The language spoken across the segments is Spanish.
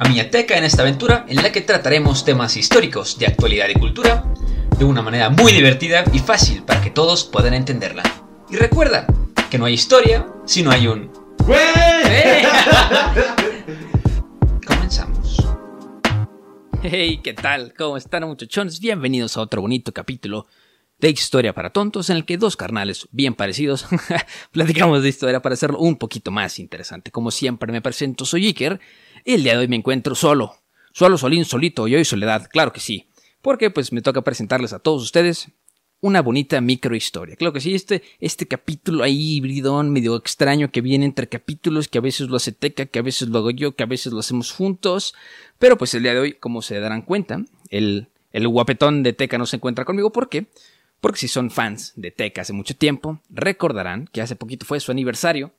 a Miñateca en esta aventura en la que trataremos temas históricos de actualidad y cultura de una manera muy divertida y fácil para que todos puedan entenderla. Y recuerda que no hay historia si no hay un... ¡Eh! Comenzamos. Hey, ¿qué tal? ¿Cómo están muchachones? Bienvenidos a otro bonito capítulo de Historia para Tontos en el que dos carnales bien parecidos platicamos de historia para hacerlo un poquito más interesante. Como siempre me presento, soy Iker y el día de hoy me encuentro solo. Solo, solín, solito y hoy soledad, claro que sí. Porque pues me toca presentarles a todos ustedes una bonita microhistoria. Claro que sí, este, este capítulo ahí hibridón, medio extraño que viene entre capítulos, que a veces lo hace Teca, que a veces lo hago yo, que a veces lo hacemos juntos. Pero pues el día de hoy, como se darán cuenta, el, el guapetón de Teca no se encuentra conmigo. ¿Por qué? Porque si son fans de Teca hace mucho tiempo, recordarán que hace poquito fue su aniversario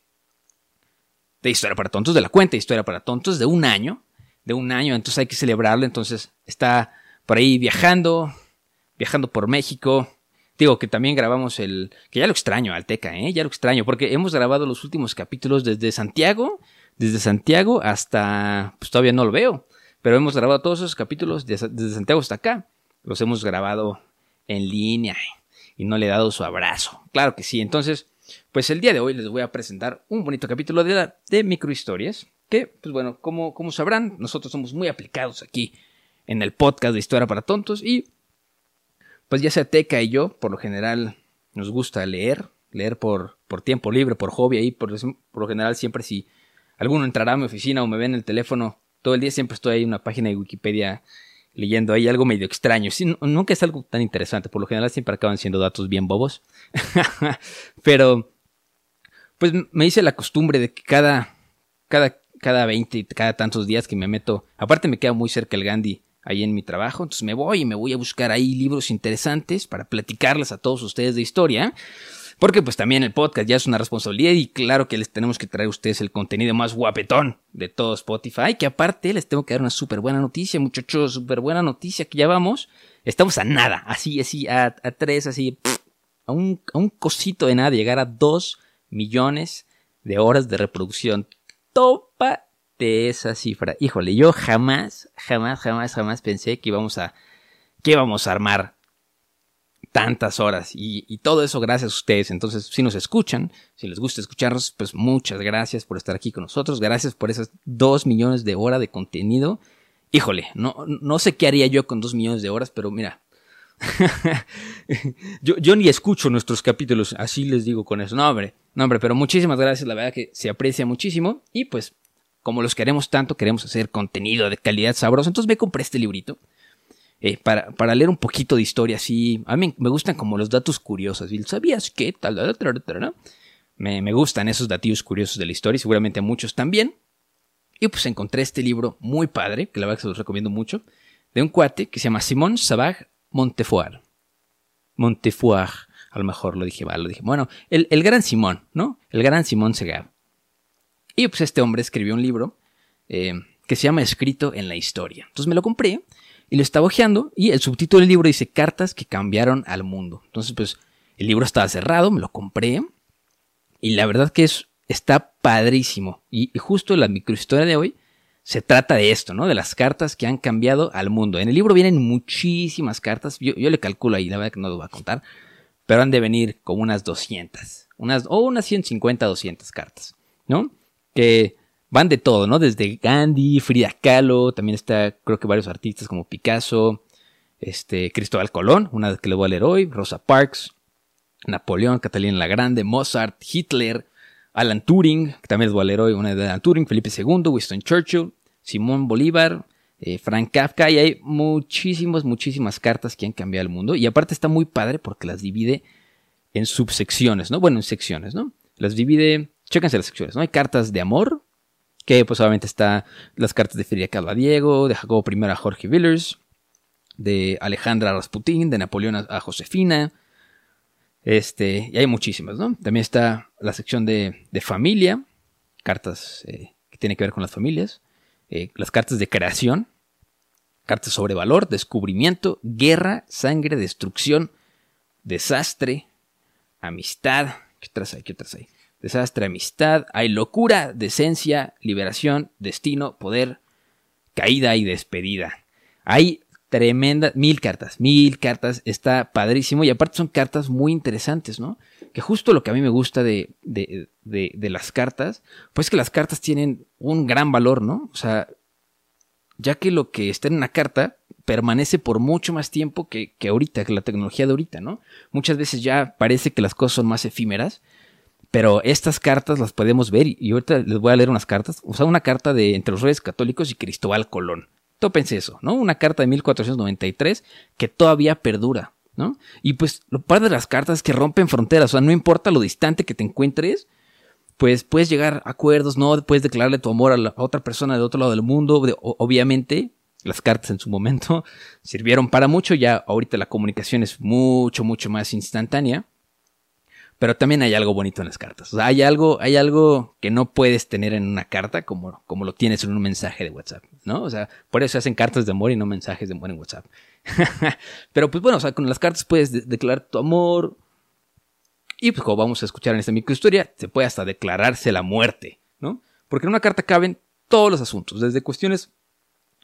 de Historia para Tontos, de la cuenta de Historia para Tontos, de un año, de un año, entonces hay que celebrarlo, entonces está por ahí viajando, viajando por México. Digo que también grabamos el, que ya lo extraño, Alteca, ¿eh? ya lo extraño, porque hemos grabado los últimos capítulos desde Santiago, desde Santiago hasta, pues todavía no lo veo, pero hemos grabado todos esos capítulos desde, desde Santiago hasta acá, los hemos grabado en línea y no le he dado su abrazo, claro que sí, entonces pues el día de hoy les voy a presentar un bonito capítulo de, la, de microhistorias que, pues bueno, como, como sabrán, nosotros somos muy aplicados aquí en el podcast de Historia para Tontos y pues ya sea Teca y yo, por lo general nos gusta leer, leer por, por tiempo libre, por hobby ahí, por, por lo general siempre si alguno entrará a mi oficina o me ve en el teléfono todo el día siempre estoy ahí en una página de Wikipedia leyendo ahí algo medio extraño. Nunca es algo tan interesante, por lo general siempre acaban siendo datos bien bobos. Pero, pues me hice la costumbre de que cada, cada, cada 20, cada tantos días que me meto, aparte me queda muy cerca el Gandhi ahí en mi trabajo, entonces me voy y me voy a buscar ahí libros interesantes para platicarles a todos ustedes de historia. Porque pues también el podcast ya es una responsabilidad y claro que les tenemos que traer a ustedes el contenido más guapetón de todo Spotify. Que aparte les tengo que dar una súper buena noticia, muchachos, súper buena noticia que ya vamos. Estamos a nada, así, así, a, a tres, así, a un, a un cosito de nada llegar a dos millones de horas de reproducción. Topa de esa cifra. Híjole, yo jamás, jamás, jamás, jamás pensé que íbamos a, que íbamos a armar tantas horas y, todo eso gracias a ustedes. Entonces, si nos escuchan, si les gusta escucharnos, pues muchas gracias por estar aquí con nosotros. Gracias por esas dos millones de horas de contenido. Híjole, no, no sé qué haría yo con dos millones de horas, pero mira. yo, yo ni escucho nuestros capítulos, así les digo con eso. No, hombre, pero muchísimas gracias, la verdad que se aprecia muchísimo. Y pues, como los queremos tanto, queremos hacer contenido de calidad sabroso. Entonces me compré este librito eh, para, para, leer un poquito de historia así. A mí me gustan como los datos curiosos. ¿Sabías qué? Tal, tal, tal, tal, me, me, gustan esos datos curiosos de la historia y seguramente a muchos también. Y pues encontré este libro muy padre, que la verdad que se los recomiendo mucho, de un cuate que se llama Simón Savag Montefoire. Montefoire, a lo mejor lo dije mal, lo dije. Bueno, el, el gran Simón, ¿no? El gran Simón Segar. Y pues este hombre escribió un libro eh, que se llama Escrito en la Historia. Entonces me lo compré y lo estaba hojeando y el subtítulo del libro dice Cartas que cambiaron al mundo. Entonces, pues, el libro estaba cerrado, me lo compré y la verdad que es, está padrísimo. Y, justo la microhistoria de hoy se trata de esto, ¿no? De las cartas que han cambiado al mundo. En el libro vienen muchísimas cartas, yo, le calculo ahí, la verdad que no lo voy a contar, pero han de venir como unas 200, unas, o unas 150, 200 cartas, ¿no? Que van de todo, ¿no? Desde Gandhi, Frida Kahlo, también está, creo que varios artistas como Picasso, este, Cristóbal Colón, una que le voy a leer hoy, Rosa Parks, Napoleón, Catalina la Grande, Mozart, Hitler, Alan Turing, que también leer hoy, una de Alan Turing, Felipe II, Winston Churchill, Simón Bolívar, eh, Frank Kafka, y hay muchísimas, muchísimas cartas que han cambiado el mundo. Y aparte está muy padre porque las divide en subsecciones, ¿no? Bueno, en secciones, ¿no? Las divide, chéquense las secciones, ¿no? Hay cartas de amor, que pues obviamente está las cartas de Frida a Diego, de Jacobo I a Jorge Villers, de Alejandra Rasputín, de Napoleón a, Josefina, este, y hay muchísimas, ¿no? También está la sección de, familia, cartas eh, que tienen que ver con las familias, eh, las cartas de creación, cartas sobre valor, descubrimiento, guerra, sangre, destrucción, desastre, amistad, ¿qué otras hay? ¿Qué otras hay? Desastre, amistad, hay locura, decencia, liberación, destino, poder, caída y despedida. Hay tremenda, mil cartas, mil cartas, está padrísimo y aparte son cartas muy interesantes, ¿no? Que justo lo que a mí me gusta de, de, de, las cartas, pues que las cartas tienen un gran valor, ¿no? O sea, ya que lo que está en una carta permanece por mucho más tiempo que, que ahorita, que la tecnología de ahorita, ¿no? Muchas veces ya parece que las cosas son más efímeras, pero estas cartas las podemos ver y ahorita les voy a leer unas cartas. O sea, una carta de entre los reyes católicos y Cristóbal Colón. Tópense eso, ¿no? Una carta de 1493 que todavía perdura, ¿no? Y pues lo padre de las cartas es que rompen fronteras, o sea, no importa lo distante que te encuentres, pues puedes llegar a acuerdos, ¿no? Puedes declararle tu amor a, otra persona de otro lado del mundo, obviamente. Las cartas en su momento sirvieron para mucho, ya ahorita la comunicación es mucho, mucho más instantánea. Pero también hay algo bonito en las cartas. O sea, hay algo, hay algo que no puedes tener en una carta como, como lo tienes en un mensaje de WhatsApp, ¿no? O sea, por eso hacen cartas de amor y no mensajes de amor en WhatsApp. Pero pues bueno, o sea, con las cartas puedes declarar tu amor. Y pues como vamos a escuchar en esta microhistoria, se puede hasta declararse la muerte, ¿no? Porque en una carta caben todos los asuntos, desde cuestiones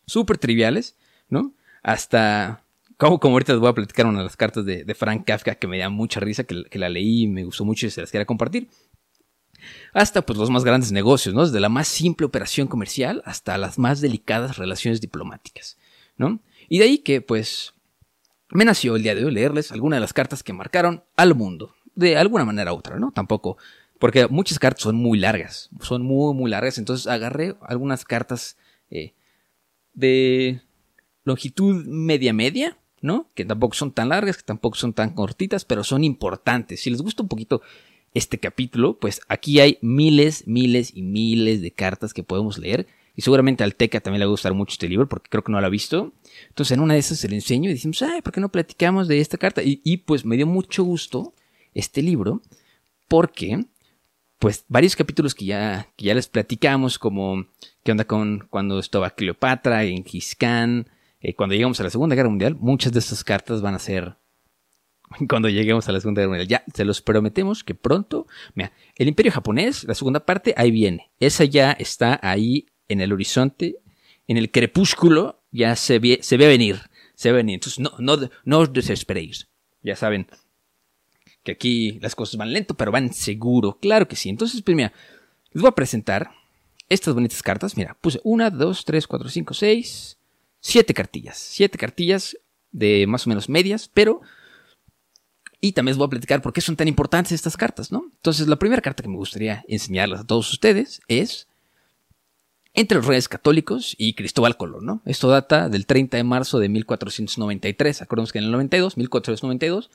súper triviales, ¿no? Hasta como, como ahorita les voy a platicar una de las cartas de, Frank Kafka que me da mucha risa, que, la leí y me gustó mucho y se las quería compartir. Hasta pues los más grandes negocios, ¿no? Desde la más simple operación comercial hasta las más delicadas relaciones diplomáticas, ¿no? Y de ahí que pues me nació el día de hoy leerles algunas de las cartas que marcaron al mundo, de alguna manera u otra, ¿no? Tampoco, porque muchas cartas son muy largas, son muy, muy largas, entonces agarré algunas cartas eh, de longitud media-media, ¿no? Que tampoco son tan largas, que tampoco son tan cortitas, pero son importantes. Si les gusta un poquito este capítulo, pues aquí hay miles, miles y miles de cartas que podemos leer. Y seguramente al Teca también le va a gustar mucho este libro, porque creo que no lo ha visto. Entonces en una de esas se le enseño y decimos, ay, ¿por qué no platicamos de esta carta? Y, pues me dio mucho gusto este libro, porque pues varios capítulos que ya, que ya les platicamos, como qué onda con cuando estaba Cleopatra, en Khan, eh, cuando lleguemos a la Segunda Guerra Mundial, muchas de estas cartas van a ser cuando lleguemos a la Segunda Guerra Mundial. Ya, se los prometemos que pronto, mira, el Imperio japonés, la segunda parte, ahí viene. Esa ya está ahí en el horizonte, en el crepúsculo, ya se ve, se ve venir, se ve venir. Entonces, no, no, no os desesperéis. Ya saben que aquí las cosas van lento, pero van seguro. Claro que sí. Entonces, pues mira, les voy a presentar estas bonitas cartas. Mira, puse una, dos, tres, cuatro, cinco, seis, siete cartillas. Siete cartillas de más o menos medias, pero... Y también les voy a platicar por qué son tan importantes estas cartas, ¿no? Entonces, la primera carta que me gustaría enseñarles a todos ustedes es entre los reyes católicos y Cristóbal Colón, ¿no? Esto data del 30 de marzo de 1493. Acordemos que en el 92, 1492,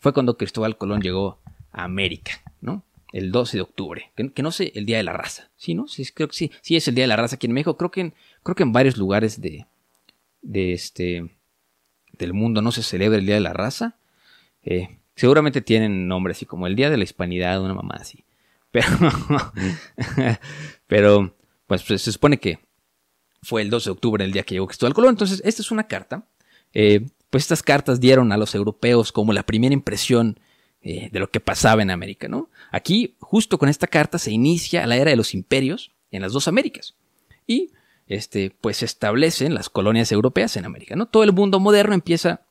fue cuando Cristóbal Colón llegó a América, ¿no? El 12 de octubre. Que, no sé, el Día de la Raza. ¿Sí, no? Sí, creo que sí. Sí es el Día de la Raza aquí en México. Creo que creo que en varios lugares de, de este del mundo no se celebra el Día de la Raza. Eh, seguramente tienen nombre así como el Día de la Hispanidad, una mamá así. Pero, pero pues, se supone que fue el 12 de octubre el día que llegó Cristóbal Colón. Entonces, esta es una carta. Eh, pues estas cartas dieron a los europeos como la primera impresión eh, de lo que pasaba en América, ¿no? Aquí, justo con esta carta, se inicia la era de los imperios en las dos Américas. Y este, pues se establecen las colonias europeas en América, ¿no? Todo el mundo moderno empieza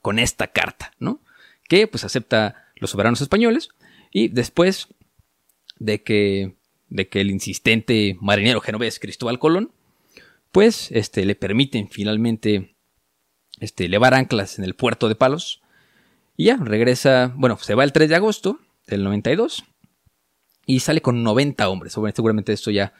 con esta carta, ¿no? Que pues acepta los soberanos españoles y después de que de que el insistente marinero genovés Cristóbal Colón, pues este, le permiten finalmente este, levar anclas en el puerto de Palos. Y ya, regresa, bueno, se va el 3 de agosto del 92 y sale con 90 hombres. Seguramente esto ya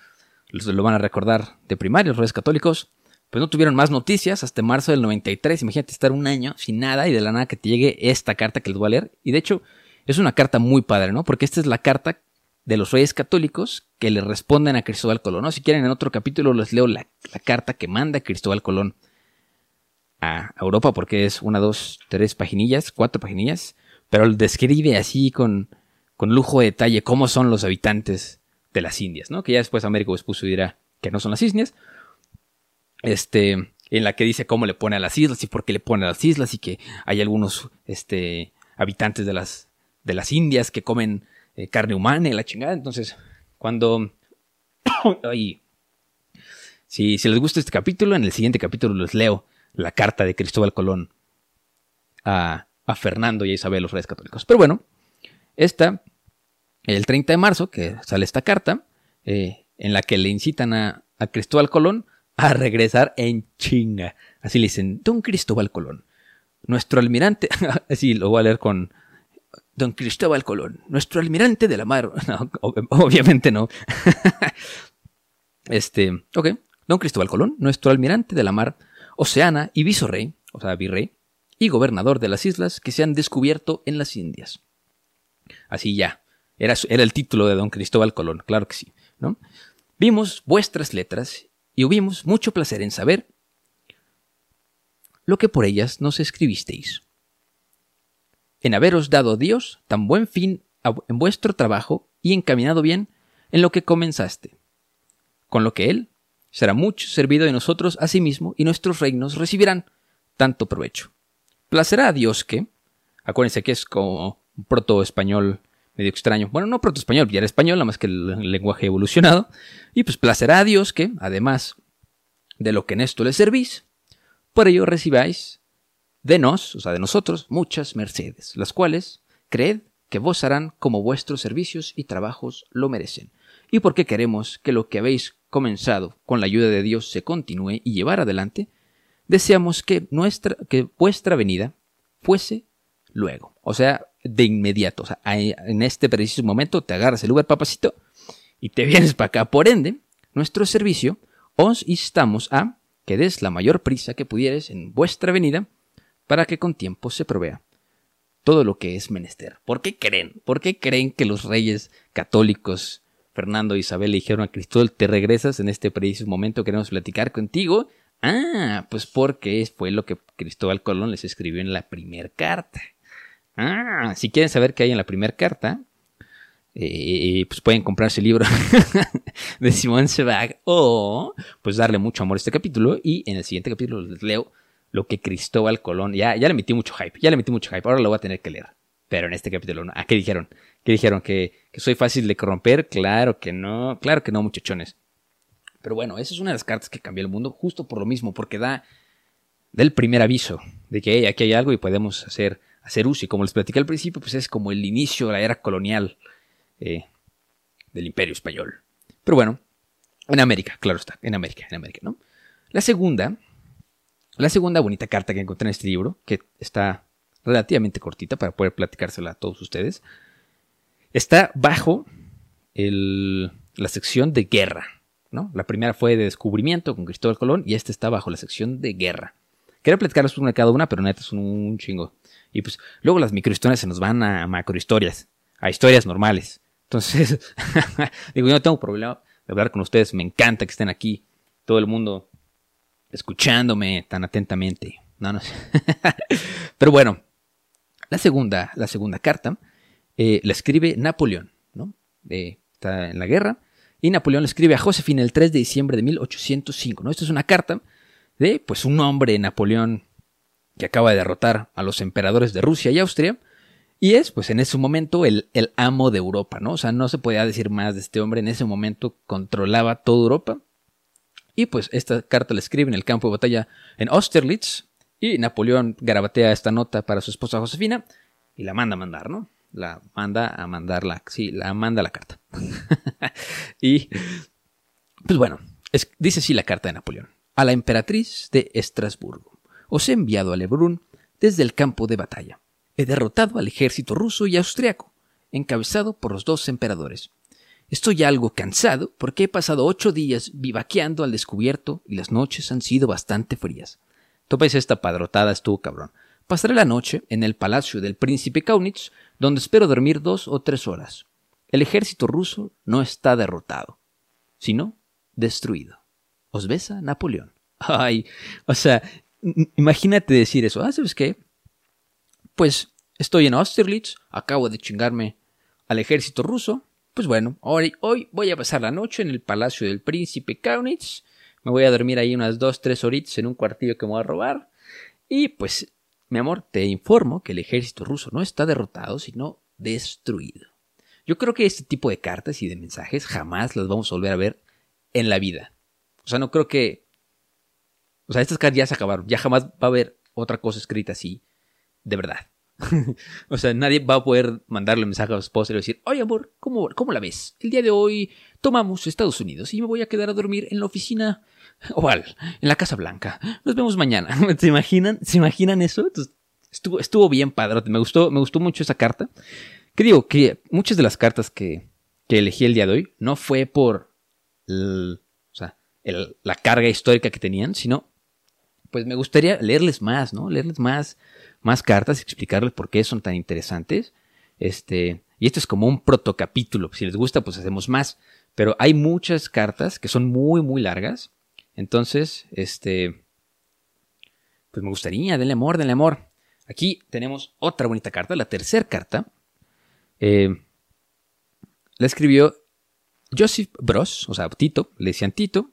lo van a recordar de primaria, los reyes católicos. Pues no tuvieron más noticias hasta marzo del 93. Imagínate estar un año sin nada y de la nada que te llegue esta carta que les voy a leer. Y de hecho, es una carta muy padre, ¿no? Porque esta es la carta de los reyes católicos que le responden a Cristóbal Colón. ¿no? Si quieren, en otro capítulo les leo la, carta que manda Cristóbal Colón a Europa, porque es una, dos, tres paginillas, cuatro paginillas, pero describe así con, con lujo de detalle cómo son los habitantes de las Indias, ¿no? Que ya después Américo Vespucio dirá que no son las Indias. Este, en la que dice cómo le pone a las islas y por qué le pone a las islas y que hay algunos este, habitantes de las, de las Indias que comen eh, carne humana y la chingada. Entonces, cuando... Si, si les gusta este capítulo, en el siguiente capítulo les leo la carta de Cristóbal Colón a, a Fernando y a Isabel, los reyes católicos. Pero bueno, esta el 30 de marzo, que sale esta carta, eh, en la que le incitan a, Cristóbal Colón a regresar en chinga. Así le dicen, Don Cristóbal Colón, nuestro almirante, así lo voy a leer con Don Cristóbal Colón, nuestro almirante de la mar. obviamente no. este, ok, Don Cristóbal Colón, nuestro almirante de la mar, Oceana y visorrey, o sea, virrey, y gobernador de las islas que se han descubierto en las Indias. Así ya, era, el título de don Cristóbal Colón, claro que sí. ¿no? Vimos vuestras letras y hubimos mucho placer en saber lo que por ellas nos escribisteis. En haberos dado Dios tan buen fin en vuestro trabajo y encaminado bien en lo que comenzaste, con lo que Él será mucho servido de nosotros a sí mismo y nuestros reinos recibirán tanto provecho. Placerá a Dios que, acuérdense que es como proto español medio extraño. Bueno, no proto-español, ya era español, nada más que el lenguaje evolucionado. Y pues placerá a Dios que, además de lo que en esto le servís, por ello recibáis de nos, o sea, de nosotros, muchas mercedes, las cuales, creed que vos harán como vuestros servicios y trabajos lo merecen. Y porque queremos que lo que habéis comenzado con la ayuda de Dios se continúe y llevar adelante, deseamos que nuestra, que vuestra venida fuese luego. O sea, de inmediato. O sea, en este preciso momento te agarras el Uber papacito y te vienes para acá. Por ende, nuestro servicio os instamos a que des la mayor prisa que pudieres en vuestra venida para que con tiempo se provea todo lo que es menester. ¿Por qué creen? ¿Por qué creen que los reyes católicos Fernando e Isabel le dijeron a Cristóbal te regresas en este preciso momento queremos platicar contigo? Ah, pues porque fue lo que Cristóbal Colón les escribió en la primera carta. Ah, si quieren saber qué hay en la primera carta, eh, pues pueden comprarse el libro de Simón Sebag o pues darle mucho amor a este capítulo y en el siguiente capítulo les leo lo que Cristóbal Colón, ya, ya le metí mucho hype, ya le metí mucho hype, ahora lo voy a tener que leer. Pero en este capítulo no. ¿A qué dijeron? ¿Qué dijeron? ¿Que, ¿Que soy fácil de corromper? Claro que no, claro que no, muchachones. Pero bueno, esa es una de las cartas que cambió el mundo justo por lo mismo, porque da del primer aviso de que aquí hay algo y podemos hacer hacer uso. Y como les platicé al principio, pues es como el inicio de la era colonial eh, del imperio español. Pero bueno, en América, claro está, en América, en América, ¿no? La segunda, la segunda bonita carta que encontré en este libro, que está relativamente cortita para poder platicársela a todos ustedes, está bajo la sección de guerra. ¿no? La primera fue de descubrimiento con Cristóbal Colón y esta está bajo la sección de guerra. Quería platicarles una cada una, pero neta es un chingo. Y pues luego las microhistorias se nos van a macrohistorias, a historias normales. Entonces, digo, yo no tengo problema de hablar con ustedes, me encanta que estén aquí, todo el mundo escuchándome tan atentamente. No, no Pero bueno, la segunda, la segunda carta eh, la escribe Napoleón, ¿no? está en la guerra. Y Napoleón le escribe a Josefina el 3 de diciembre de 1805, ¿no? Esta es una carta de, pues, un hombre, Napoleón, que acaba de derrotar a los emperadores de Rusia y Austria, y es, pues en ese momento, el, amo de Europa, ¿no? O sea, no se podía decir más de este hombre, en ese momento controlaba toda Europa, y pues esta carta la escribe en el campo de batalla en Austerlitz, y Napoleón garabatea esta nota para su esposa Josefina, y la manda a mandar, ¿no? la manda a mandarla, sí, la manda la carta. y, pues bueno, dice así la carta de Napoleón. A la emperatriz de Estrasburgo. Os he enviado a Lebrun desde el campo de batalla. He derrotado al ejército ruso y austriaco, encabezado por los dos emperadores. Estoy algo cansado porque he pasado ocho días vivaqueando al descubierto y las noches han sido bastante frías. Topes esta padrotada, estuvo cabrón. Pasaré la noche en el palacio del príncipe Kaunitz, donde espero dormir dos o tres horas. El ejército ruso no está derrotado, sino destruido. Os besa Napoleón. Ay, o sea, imagínate decir eso. Ah, ¿sabes qué? Pues estoy en Austerlitz, acabo de chingarme al ejército ruso. Pues bueno, hoy, hoy voy a pasar la noche en el palacio del príncipe Kaunitz. Me voy a dormir ahí unas dos, tres horitas en un cuartillo que me voy a robar. Y pues mi amor, te informo que el ejército ruso no está derrotado, sino destruido. Yo creo que este tipo de cartas y de mensajes jamás las vamos a volver a ver en la vida. O sea, no creo que... O sea, estas cartas ya se acabaron. Ya jamás va a haber otra cosa escrita así, de verdad. o sea, nadie va a poder mandarle un mensaje a su esposa y decir, oye amor, ¿cómo, ¿cómo la ves? El día de hoy tomamos Estados Unidos y me voy a quedar a dormir en la oficina Oval, en la Casa Blanca. Nos vemos mañana. ¿Se imaginan? ¿Se imaginan eso? estuvo, estuvo bien padre. Me gustó, me gustó mucho esa carta. Que digo, que muchas de las cartas que, que elegí el día de hoy no fue por o sea, la carga histórica que tenían, sino pues me gustaría leerles más, ¿no? Leerles más, más cartas y explicarles por qué son tan interesantes. Este, y esto es como un protocapítulo. Si les gusta, pues hacemos más. Pero hay muchas cartas que son muy, muy largas entonces, este, pues me gustaría, denle amor, denle amor. Aquí tenemos otra bonita carta, la tercera carta. Eh, la escribió Joseph Broz, o sea, Tito, le decían Tito,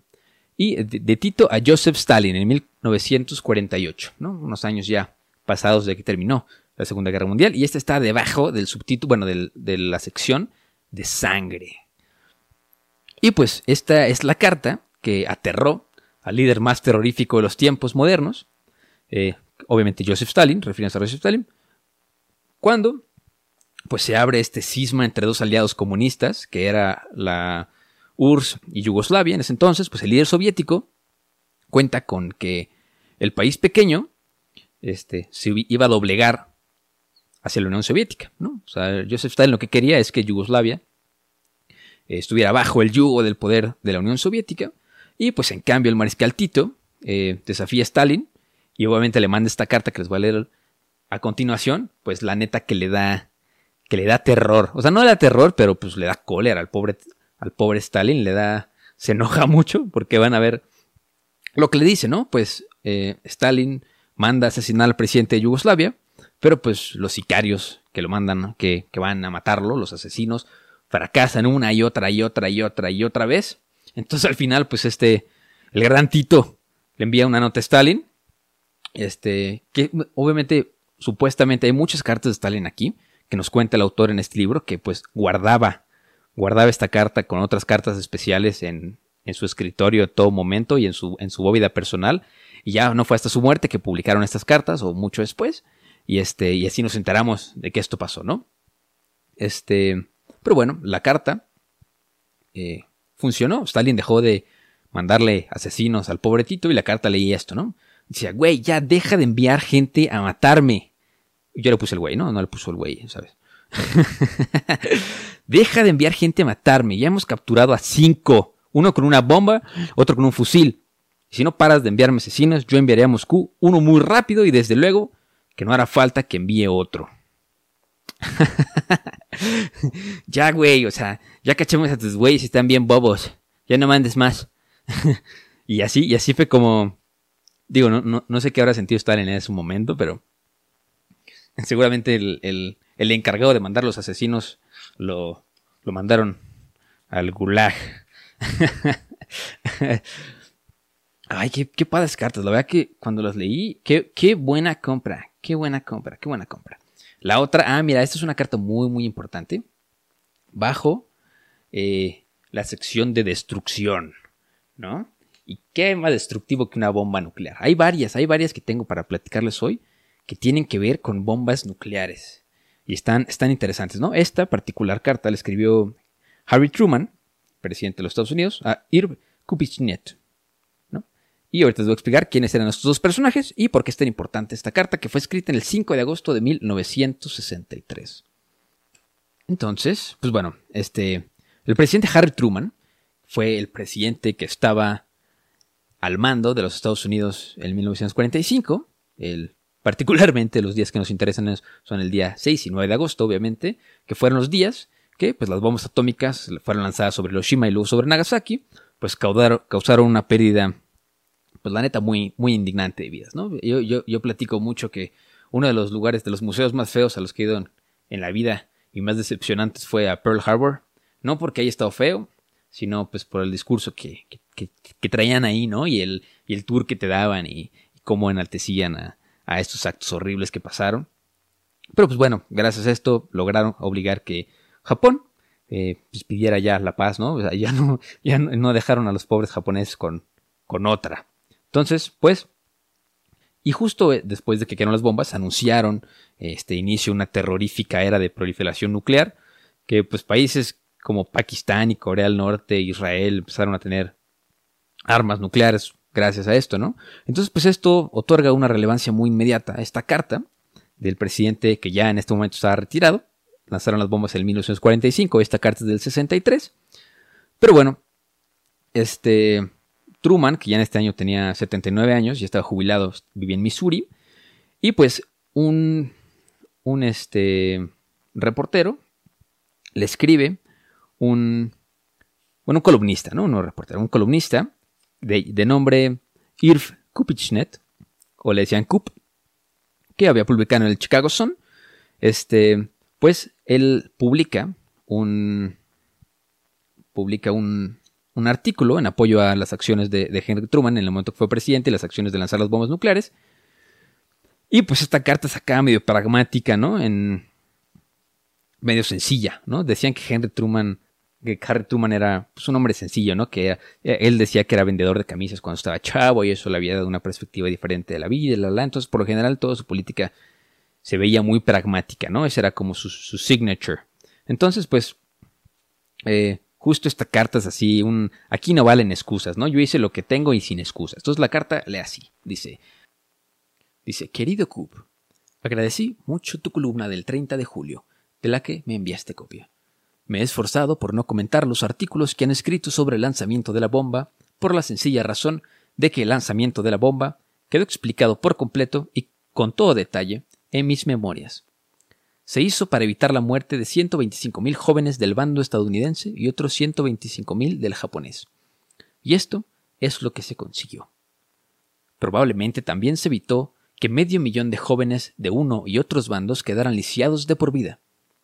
y de, Tito a Joseph Stalin en 1948, ¿no? Unos años ya pasados de que terminó la Segunda Guerra Mundial, y esta está debajo del subtítulo, bueno, de la sección de sangre. Y pues esta es la carta que aterró al líder más terrorífico de los tiempos modernos, eh, obviamente Joseph Stalin, refiriéndose a Joseph Stalin, cuando pues se abre este cisma entre dos aliados comunistas, que era la URSS y Yugoslavia en ese entonces, pues el líder soviético cuenta con que el país pequeño este, se iba a doblegar hacia la Unión Soviética, ¿no? O sea, Joseph Stalin lo que quería es que Yugoslavia estuviera bajo el yugo del poder de la Unión Soviética y pues en cambio el mariscal Tito eh, desafía a Stalin y obviamente le manda esta carta que les voy a leer a continuación, pues la neta que le da que le da terror, o sea, no le da terror, pero pues le da cólera al pobre al pobre Stalin, le da se enoja mucho porque van a ver lo que le dice, ¿no? Pues eh, Stalin manda a asesinar al presidente de Yugoslavia, pero pues los sicarios que lo mandan, que, que van a matarlo, los asesinos, fracasan una y otra y otra y otra y otra vez. Entonces al final, pues este, el gran Tito le envía una nota a Stalin, este, que obviamente, supuestamente hay muchas cartas de Stalin aquí, que nos cuenta el autor en este libro, que pues guardaba, guardaba esta carta con otras cartas especiales en, en su escritorio en todo momento y en su, en su bóveda personal, y ya no fue hasta su muerte que publicaron estas cartas, o mucho después, y este, y así nos enteramos de que esto pasó, ¿no? Este, pero bueno, la carta, eh, funcionó. Stalin dejó de mandarle asesinos al pobre Tito y la carta leía esto, ¿no? Decía, güey, ya deja de enviar gente a matarme. Yo le puse el güey, ¿no? No le puso el güey, ¿sabes? deja de enviar gente a matarme. Ya hemos capturado a cinco. Uno con una bomba, otro con un fusil. Si no paras de enviarme asesinos, yo enviaré a Moscú uno muy rápido y desde luego que no hará falta que envíe otro. ya, güey, o sea, ya cachemos a tus güeyes, están bien bobos. Ya no mandes más. y así, y así fue como. Digo, no, no, sé qué habrá sentido estar en ese momento, pero. Seguramente el, encargado de mandar los asesinos lo, lo mandaron al gulag. Ay, qué, qué padres cartas. La verdad que cuando las leí, qué, qué buena compra. Qué buena compra, qué buena compra. La otra, ah, mira, esta es una carta muy, muy importante. Bajo eh, la sección de destrucción, ¿no? ¿Y qué más destructivo que una bomba nuclear? Hay varias, hay varias que tengo para platicarles hoy que tienen que ver con bombas nucleares. y están, están interesantes, ¿no? Esta particular carta la escribió Harry Truman, presidente de los Estados Unidos, a Irv Kupichnet, ¿no? Y ahorita les voy a explicar quiénes eran estos dos personajes y por qué es tan importante esta carta que fue escrita en el 5 de agosto de 1963. Entonces, pues bueno, este, el presidente Harry Truman fue el presidente que estaba al mando de los Estados Unidos en 1945. El, particularmente los días que nos interesan son el día 6 y 9 de agosto, obviamente, que fueron los días que pues, las bombas atómicas fueron lanzadas sobre Hiroshima y luego sobre Nagasaki, pues causaron, una pérdida, pues la neta, muy, muy indignante de vidas. ¿no? Yo, yo, platico mucho que uno de los lugares, de los museos más feos a los que he ido en, la vida y más decepcionantes fue a Pearl Harbor. No porque haya estado feo, sino pues por el discurso que, que, traían ahí, ¿no? Y el, y el tour que te daban y, cómo enaltecían a, a, estos actos horribles que pasaron. Pero pues bueno, gracias a esto lograron obligar que Japón eh, pues, pidiera ya la paz, ¿no? O sea, ya no, ya no dejaron a los pobres japoneses con, con otra. Entonces, pues, y justo eh, después de que quedaron las bombas, anunciaron este inicio una terrorífica era de proliferación nuclear, que pues países como Pakistán y Corea del Norte, Israel, empezaron a tener armas nucleares gracias a esto, ¿no? Entonces, pues esto otorga una relevancia muy inmediata a esta carta del presidente que ya en este momento está retirado. Lanzaron las bombas en 1945, esta carta es del 63. Pero bueno, este Truman, que ya en este año tenía 79 años y estaba jubilado, vivía en Missouri, y pues un, un este, reportero le escribe un, bueno, un columnista, ¿no? No reportero, un columnista de, nombre Irv Kupichnet, o le decían Kup, que había publicado en el Chicago Sun, este, pues él publica un, publica un, un artículo en apoyo a las acciones de, Henry Truman en el momento que fue presidente y las acciones de lanzar las bombas nucleares. Y pues esta carta sacaba medio pragmática, ¿no? En medio sencilla, ¿no? Decían que Henry Truman que Harry Truman era pues, un hombre sencillo, ¿no? Que eh, él decía que era vendedor de camisas cuando estaba chavo y eso le había dado una perspectiva diferente de la vida la, la. Entonces, por lo general, toda su política se veía muy pragmática, ¿no? Ese era como su, signature. Entonces, pues, eh, justo esta carta es así, un... Aquí no valen excusas, ¿no? Yo hice lo que tengo y sin excusas. Entonces la carta lee así, dice... Dice, querido Coop, agradecí mucho tu columna del 30 de julio, de la que me enviaste copia. Me he esforzado por no comentar los artículos que han escrito sobre el lanzamiento de la bomba, por la sencilla razón de que el lanzamiento de la bomba quedó explicado por completo y con todo detalle en mis memorias. Se hizo para evitar la muerte de 125.000 jóvenes del bando estadounidense y otros 125.000 del japonés. Y esto es lo que se consiguió. Probablemente también se evitó que medio millón de jóvenes de uno y otros bandos quedaran lisiados de por vida.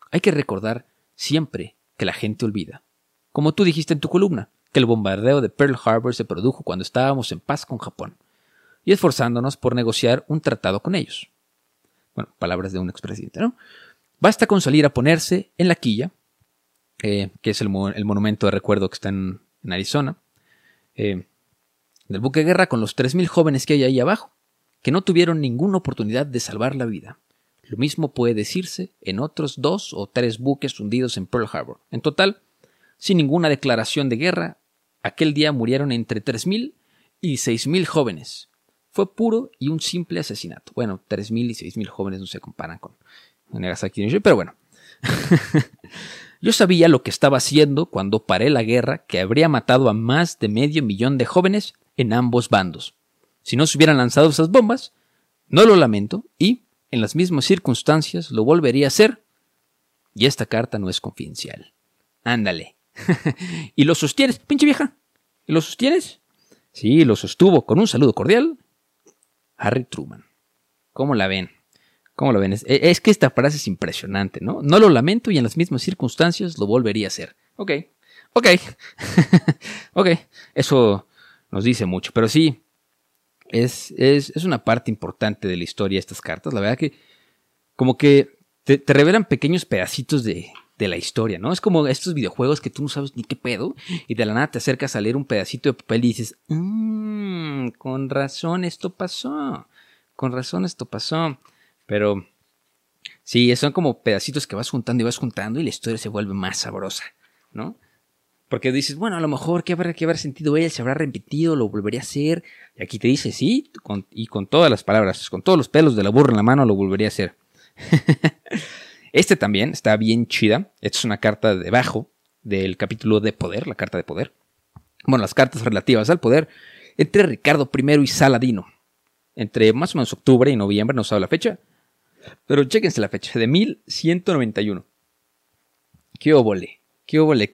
Hay que recordar siempre que la gente olvida. Como tú dijiste en tu columna, que el bombardeo de Pearl Harbor se produjo cuando estábamos en paz con Japón, y esforzándonos por negociar un tratado con ellos. Bueno, palabras de un expresidente, ¿no? Basta con salir a ponerse en la quilla, eh, que es el, monumento de recuerdo que está en, Arizona, eh, del buque de guerra con los 3.000 jóvenes que hay ahí abajo, que no tuvieron ninguna oportunidad de salvar la vida. Lo mismo puede decirse en otros dos o tres buques hundidos en Pearl Harbor. En total, sin ninguna declaración de guerra, aquel día murieron entre 3.000 y 6.000 jóvenes. Fue puro y un simple asesinato. Bueno, 3.000 y 6.000 jóvenes no se comparan con Nagasaki, pero bueno. Yo sabía lo que estaba haciendo cuando paré la guerra que habría matado a más de medio millón de jóvenes en ambos bandos. Si no se hubieran lanzado esas bombas, no lo lamento y, en las mismas circunstancias lo volvería a hacer. Y esta carta no es confidencial. Ándale. ¿Y lo sostienes, pinche vieja? ¿Y lo sostienes? Sí, lo sostuvo con un saludo cordial. Harry Truman. ¿Cómo la ven? ¿Cómo lo ven? Es, es, que esta frase es impresionante, ¿no? No lo lamento y en las mismas circunstancias lo volvería a hacer. Ok, ok, ok. Eso nos dice mucho, pero sí, es, es, una parte importante de la historia estas cartas. La verdad que como que te, revelan pequeños pedacitos de, de, la historia, ¿no? Es como estos videojuegos que tú no sabes ni qué pedo y de la nada te acercas a leer un pedacito de papel y dices, mmm, con razón esto pasó, con razón esto pasó. Pero Sí, son como pedacitos que vas juntando y vas juntando y la historia se vuelve más sabrosa, ¿no? Porque dices, bueno, a lo mejor, ¿qué habrá que haber sentido él? ¿Se habrá repetido? ¿Lo volvería a hacer? Y aquí te dice, sí, y con todas las palabras, con todos los pelos de la burra en la mano, lo volvería a hacer. este también está bien chida. Esta es una carta debajo del capítulo de poder, la carta de poder. Bueno, las cartas relativas al poder entre Ricardo I y Saladino. Entre más o menos octubre y noviembre, no sabe la fecha. Pero chéquense la fecha, de 1191. ¿Qué óvole? ¿Qué óvole?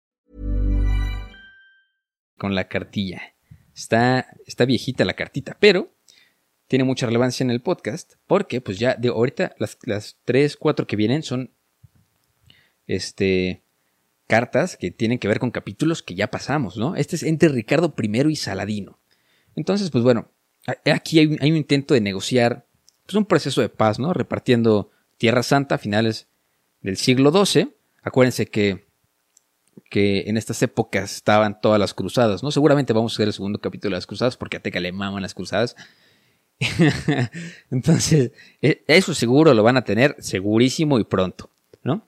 Con la cartilla. Está, está viejita la cartita, pero tiene mucha relevancia en el podcast porque pues ya de ahorita las, las 3, 4 que vienen son este cartas que tienen que ver con capítulos que ya pasamos, ¿no? Este es entre Ricardo I y Saladino. Entonces, pues bueno, aquí hay, un intento de negociar pues, un proceso de paz, ¿no? Repartiendo Tierra Santa a finales del siglo XII. Acuérdense que, que en estas épocas estaban todas las cruzadas, ¿no? Seguramente vamos a hacer el segundo capítulo de las cruzadas porque a Teca le maman las cruzadas. Entonces, e, eso seguro lo van a tener segurísimo y pronto, ¿no?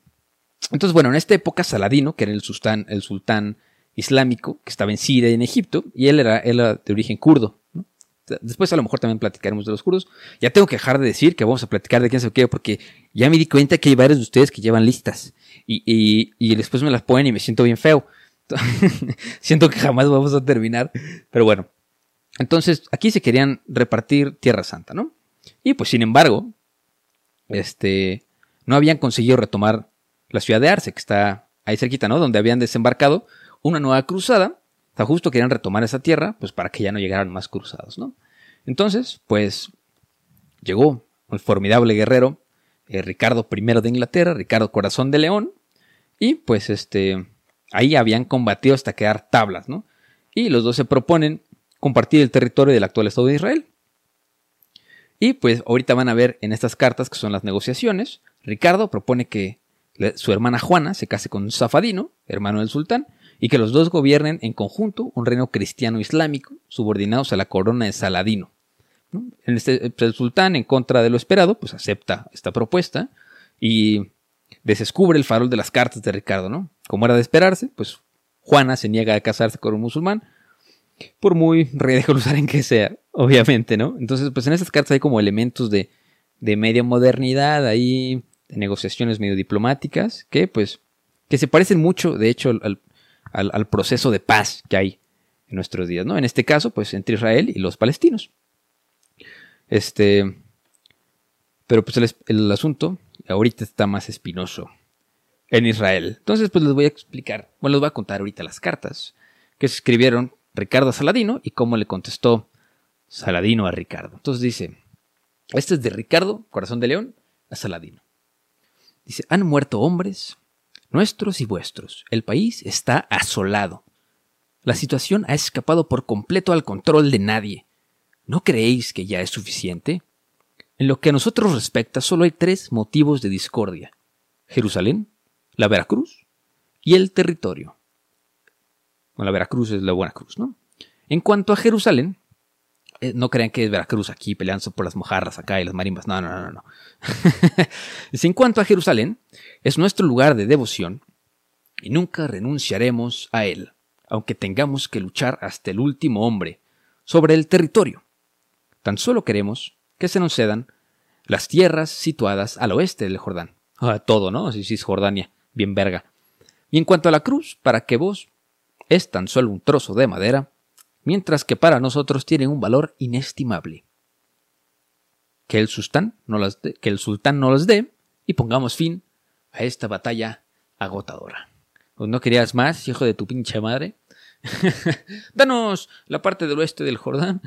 Entonces, bueno, en esta época Saladino, que era el sultán, el sultán islámico, que estaba en Siria y en Egipto, y él era, de origen kurdo. Después a lo mejor también platicaremos de los kurdos. Ya tengo que dejar de decir que vamos a platicar de quién se qué, porque ya me di cuenta que hay varios de ustedes que llevan listas. Y, y, después me las ponen y me siento bien feo. siento que jamás vamos a terminar. Pero bueno. Entonces, aquí se querían repartir Tierra Santa, ¿no? Y pues sin embargo, este, no habían conseguido retomar la ciudad de Arce, que está ahí cerquita, ¿no? Donde habían desembarcado una nueva cruzada. Sea, justo querían retomar esa tierra, pues para que ya no llegaran más cruzados, ¿no? Entonces, pues llegó el formidable guerrero eh, Ricardo I de Inglaterra, Ricardo Corazón de León, y pues este, ahí habían combatido hasta quedar tablas, ¿no? Y los dos se proponen compartir el territorio del actual Estado de Israel. Y pues ahorita van a ver en estas cartas que son las negociaciones, Ricardo propone que su hermana Juana se case con Safadino, hermano del sultán, y que los dos gobiernen en conjunto un reino cristiano islámico, subordinados a la corona de Saladino. Este, el sultán, en contra de lo esperado, pues acepta esta propuesta y descubre el farol de las cartas de Ricardo, ¿no? Como era de esperarse, pues Juana se niega a casarse con un musulmán, por muy rey de en que sea, obviamente, ¿no? Entonces, pues en estas cartas hay como elementos de, de media modernidad, ahí negociaciones medio diplomáticas que pues que se parecen mucho de hecho al, proceso de paz que hay en nuestros días, ¿no? En este caso pues entre Israel y los palestinos. Este, pero pues el, el asunto ahorita está más espinoso en Israel. Entonces pues les voy a explicar, bueno les voy a contar ahorita las cartas que se escribieron Ricardo a Saladino y cómo le contestó Saladino a Ricardo. Entonces dice, este es de Ricardo, corazón de león, a Saladino. Dice, han muerto hombres, nuestros y vuestros. El país está asolado. La situación ha escapado por completo al control de nadie. ¿No creéis que ya es suficiente? En lo que a nosotros respecta, solo hay tres motivos de discordia. Jerusalén, la Veracruz y el territorio. Bueno, la Veracruz es la buena cruz, ¿no? En cuanto a Jerusalén, no crean que es Veracruz aquí peleando por las mojarras acá y las marimbas. No, no, no, no. en cuanto a Jerusalén, es nuestro lugar de devoción y nunca renunciaremos a él, aunque tengamos que luchar hasta el último hombre sobre el territorio. Tan solo queremos que se nos cedan las tierras situadas al oeste del Jordán. Ah, todo, ¿no? Sí, es Jordania, bien verga. Y en cuanto a la cruz, para que vos es tan solo un trozo de madera, mientras que para nosotros tienen un valor inestimable. Que el sultán no las que el sultán no los dé y pongamos fin a esta batalla agotadora. Pues ¿No querías más, hijo de tu pinche madre? Danos la parte del oeste del Jordán,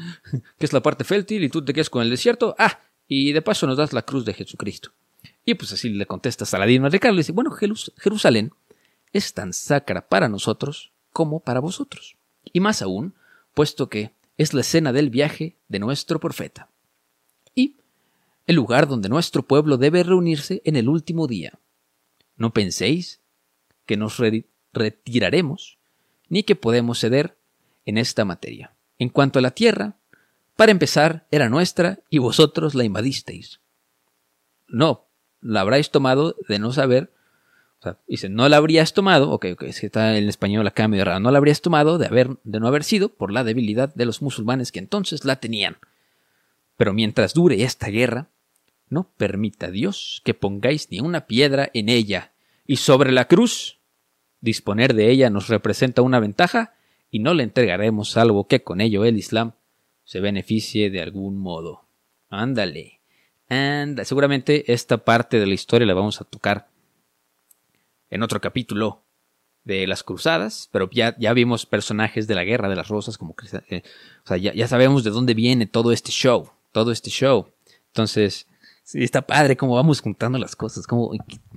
que es la parte fértil, y tú te quedas con el desierto. Ah, y de paso nos das la cruz de Jesucristo. Y pues así le contesta Saladino a Ricardo, le dice, bueno, Jerusalén es tan sacra para nosotros como para vosotros. Y más aún, puesto que es la escena del viaje de nuestro profeta. Y el lugar donde nuestro pueblo debe reunirse en el último día. No penséis que nos retiraremos, ni que podemos ceder en esta materia. En cuanto a la tierra, para empezar, era nuestra y vosotros la invadisteis. No, la habráis tomado de no saber. Dice, no la habrías tomado, ok, ok, que está en español acá medio raro, no la habrías tomado de, haber, de no haber sido por la debilidad de los musulmanes que entonces la tenían. Pero mientras dure esta guerra, no permita Dios que pongáis ni una piedra en ella, y sobre la cruz, disponer de ella nos representa una ventaja, y no le entregaremos salvo que con ello el Islam se beneficie de algún modo. Ándale. And seguramente esta parte de la historia la vamos a tocar en otro capítulo de las cruzadas, pero ya, ya vimos personajes de la guerra de las rosas, como eh, o sea, ya, ya, sabemos de dónde viene todo este show, todo este show. Entonces, sí, está padre cómo vamos juntando las cosas, como,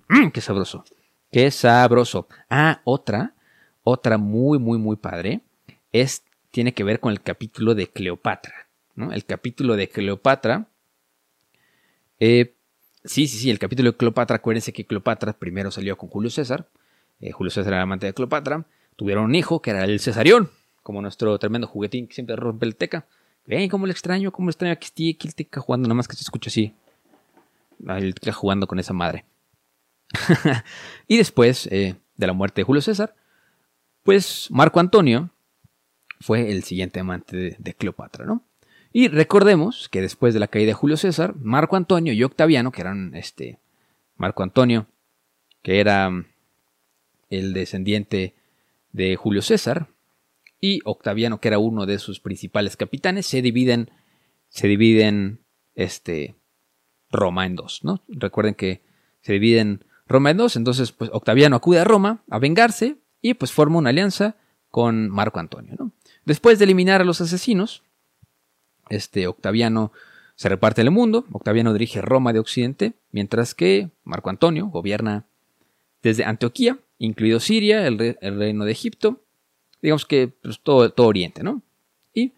mm, qué sabroso, qué sabroso. Ah, otra, otra muy, muy, muy padre, es, tiene que ver con el capítulo de Cleopatra, ¿no? El capítulo de Cleopatra eh, sí, sí, sí, el capítulo de Cleopatra, acuérdense que Cleopatra primero salió con Julio César, eh, Julio César era amante de Cleopatra, tuvieron un hijo que era el Cesarión, como nuestro tremendo juguetín que siempre rompe el teca. Ven, cómo le extraño, cómo le extraño que esté aquí el teca jugando, nada más que se escucha así. El teca jugando con esa madre. y después eh, de la muerte de Julio César, pues Marco Antonio fue el siguiente amante de Cleopatra, ¿no? Y recordemos que después de la caída de Julio César, Marco Antonio y Octaviano, que eran este Marco Antonio, que era mm, el descendiente de Julio César, y Octaviano, que era uno de sus principales capitanes, se dividen, se dividen este, Roma en dos, ¿no? Recuerden que se dividen Roma en dos, entonces pues Octaviano acude a Roma a vengarse y pues forma una alianza con Marco Antonio. Después de eliminar a los asesinos, este Octaviano se reparte el mundo, Octaviano dirige Roma de Occidente, mientras que Marco Antonio gobierna desde Antioquía, incluido Siria, el, reino de Egipto, digamos que pues, todo, Oriente, ¿no? Y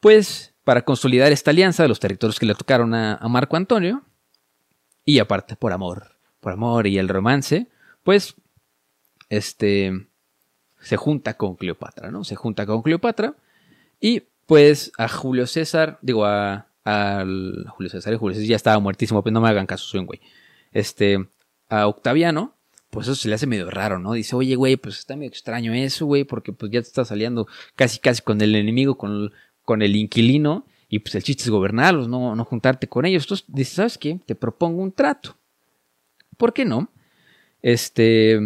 pues para consolidar esta alianza de los territorios que le tocaron a, Marco Antonio, y aparte por amor, por amor y el romance, pues este se junta con Cleopatra, ¿no? Se junta con Cleopatra y pues a Julio César, digo, a, Julio César, Julio César ya estaba muertísimo, pues no me hagan caso, soy un güey. Este, a Octaviano, pues eso se le hace medio raro, ¿no? Dice, oye, güey, pues está medio extraño eso, güey, porque pues ya te está saliendo casi, casi con el enemigo, con, con el inquilino, y pues el chiste es gobernarlos, no, no juntarte con ellos. Entonces dice, ¿sabes qué? Te propongo un trato. ¿Por qué no? Este,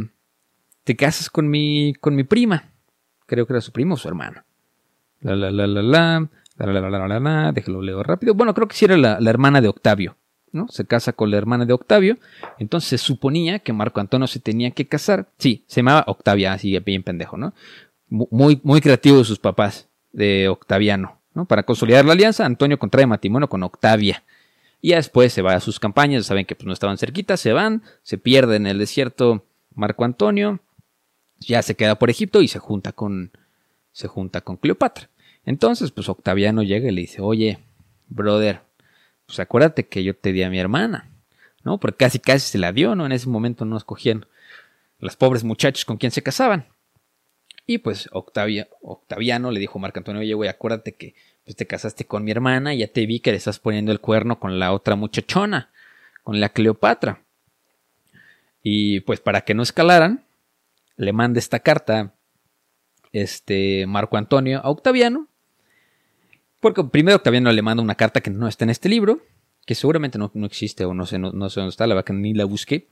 te casas con mi, con mi prima. Creo que era su primo o su hermano. La, la, la, la, la. La, la, la, la, la, déjalo leo rápido. Bueno, creo que sí era la, hermana de Octavio, ¿no? Se casa con la hermana de Octavio. Entonces se suponía que Marco Antonio se tenía que casar. Sí, se llamaba Octavia, así bien pendejo, ¿no? Muy, muy creativo de sus papás, de Octaviano, ¿no? Para consolidar la alianza, Antonio contrae matrimonio con Octavia. Y ya después se va a sus campañas, saben que pues, no estaban cerquitas, se van, se pierde en el desierto Marco Antonio, ya se queda por Egipto y se junta con, se junta con Cleopatra. Entonces, pues Octaviano llega y le dice, oye, brother, pues acuérdate que yo te di a mi hermana, ¿no? Porque casi casi se la dio, ¿no? En ese momento no escogían las pobres muchachos con quien se casaban. Y pues Octaviano le dijo a Marco Antonio, oye, güey, acuérdate que pues, te casaste con mi hermana y ya te vi que le estás poniendo el cuerno con la otra muchachona, con la Cleopatra. Y pues para que no escalaran, le manda esta carta este Marco Antonio a Octaviano porque primero Octaviano le manda una carta que no está en este libro, que seguramente no, existe o no sé, no, sé dónde está, la que ni la busqué.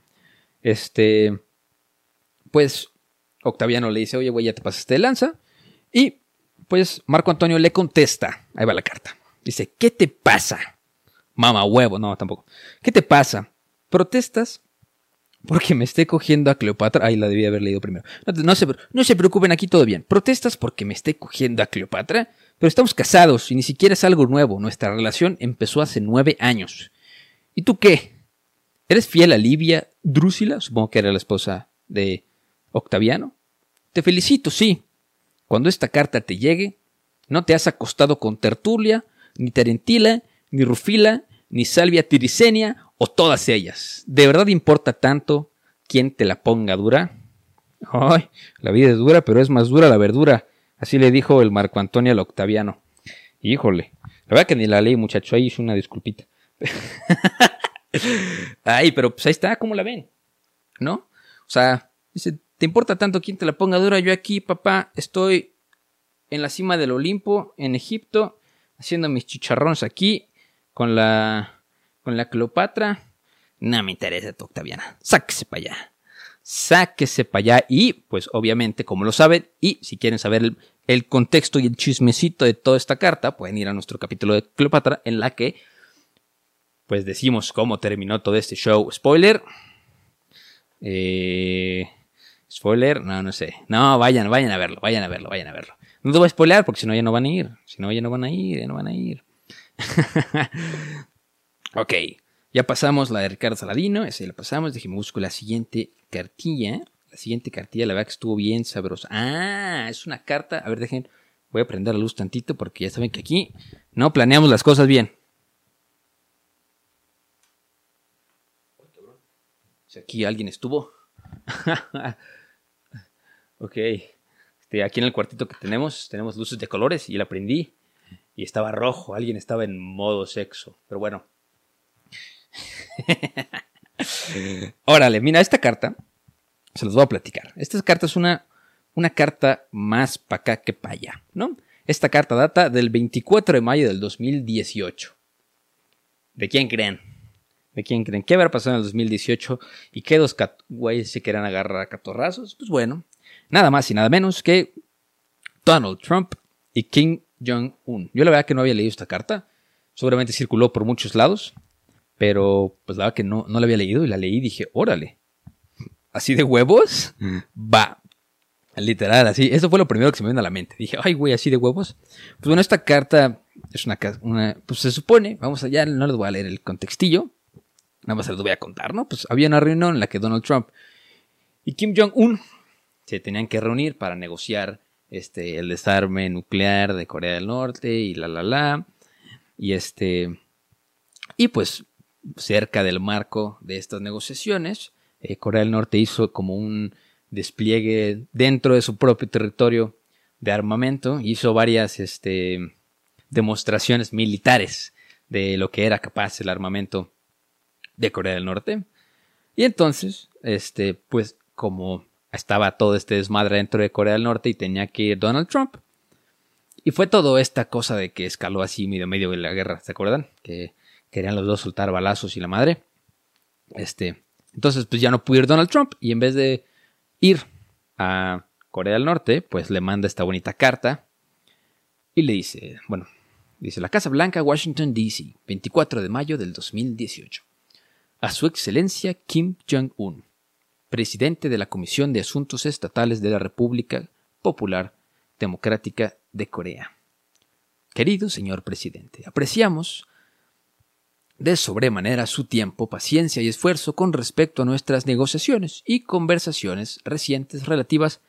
Este, pues Octaviano le dice, oye, güey, ya te pasaste de lanza. Y pues Marco Antonio le contesta, ahí va la carta. Dice, ¿qué te pasa? Mama huevo, no, tampoco. ¿Qué te pasa? ¿Protestas? Porque me esté cogiendo a Cleopatra. Ay, la debía haber leído primero. No, no, se, no se preocupen, aquí todo bien. ¿Protestas porque me esté cogiendo a Cleopatra? Pero estamos casados y ni siquiera es algo nuevo. Nuestra relación empezó hace nueve años. ¿Y tú qué? ¿Eres fiel a Livia Drusila? Supongo que era la esposa de Octaviano. Te felicito, sí. Cuando esta carta te llegue, no te has acostado con Tertulia, ni Terentila, ni Rufila, ni Salvia Tiricenia o todas ellas. ¿De verdad importa tanto quién te la ponga dura? Ay, la vida es dura, pero es más dura la verdura. Así le dijo el Marco Antonio al Octaviano. Híjole, la verdad que ni la leí, muchacho, ahí hice una disculpita. Ay, pero pues ahí está, ¿cómo la ven? ¿No? O sea, dice, ¿te importa tanto quién te la ponga dura? Yo aquí, papá, estoy en la cima del Olimpo, en Egipto, haciendo mis chicharrones aquí, con la, con la Cleopatra. No me interesa tu Octaviana. Sáquese para allá. Sáquese para allá. Y, pues, obviamente, como lo saben, y si quieren saber el, contexto y el chismecito de toda esta carta, pueden ir a nuestro capítulo de Cleopatra, en la que pues decimos cómo terminó todo este show. Spoiler. Eh, spoiler, no, no sé. No, vayan, vayan a verlo, vayan a verlo, vayan a verlo. No te voy a spoilear porque si no ya no van a ir. Si no ya no van a ir, ya no van a ir. ok, ya pasamos la de Ricardo Saladino, ese la pasamos. Dijimos, busco la siguiente cartilla. La siguiente cartilla, la verdad que estuvo bien sabrosa. Ah, es una carta. A ver, dejen. Voy a prender la luz tantito porque ya saben que aquí no planeamos las cosas bien. Si aquí alguien estuvo. ok. Este, aquí en el cuartito que tenemos, tenemos luces de colores y la prendí. Y estaba rojo. Alguien estaba en modo sexo. Pero bueno. Órale, mira, esta carta. Se los voy a platicar. Esta carta es una, una carta más para acá que para allá, ¿no? Esta carta data del 24 de mayo del 2018. ¿De quién creen? ¿De quién creen? ¿Qué habrá pasado en el 2018? ¿Y qué dos güeyes se querían agarrar a catorrazos? Pues bueno, nada más y nada menos que Donald Trump y Kim Jong-un. Yo la verdad que no había leído esta carta. Seguramente circuló por muchos lados. Pero pues la verdad que no, no la había leído y la leí y dije, órale. ¿Así de huevos? Mm. Va. Literal, así. Eso fue lo primero que se me vino a la mente. Dije, ay, güey, así de huevos. Pues bueno, esta carta es una, una pues se supone, vamos allá, no les voy a leer el contextillo, Nada más se los voy a contar, ¿no? Pues había una reunión en la que Donald Trump y Kim Jong-un se tenían que reunir para negociar este, el desarme nuclear de Corea del Norte y la la la. Y este. Y pues, cerca del marco de estas negociaciones, eh, Corea del Norte hizo como un despliegue dentro de su propio territorio de armamento. Hizo varias este, demostraciones militares de lo que era capaz el armamento de Corea del Norte. Y entonces, este, pues como estaba todo este desmadre dentro de Corea del Norte y tenía que ir Donald Trump. Y fue todo esta cosa de que escaló así medio medio de la guerra, ¿se acuerdan? Que querían los dos soltar balazos y la madre. Este, entonces pues ya no pudo ir Donald Trump y en vez de ir a Corea del Norte, pues le manda esta bonita carta y le dice, bueno, dice la Casa Blanca, Washington, D.C., 24 de mayo del 2018 a Su Excelencia Kim Jong-un, presidente de la Comisión de Asuntos Estatales de la República Popular Democrática de Corea. Querido señor presidente, apreciamos de sobremanera su tiempo, paciencia y esfuerzo con respecto a nuestras negociaciones y conversaciones recientes relativas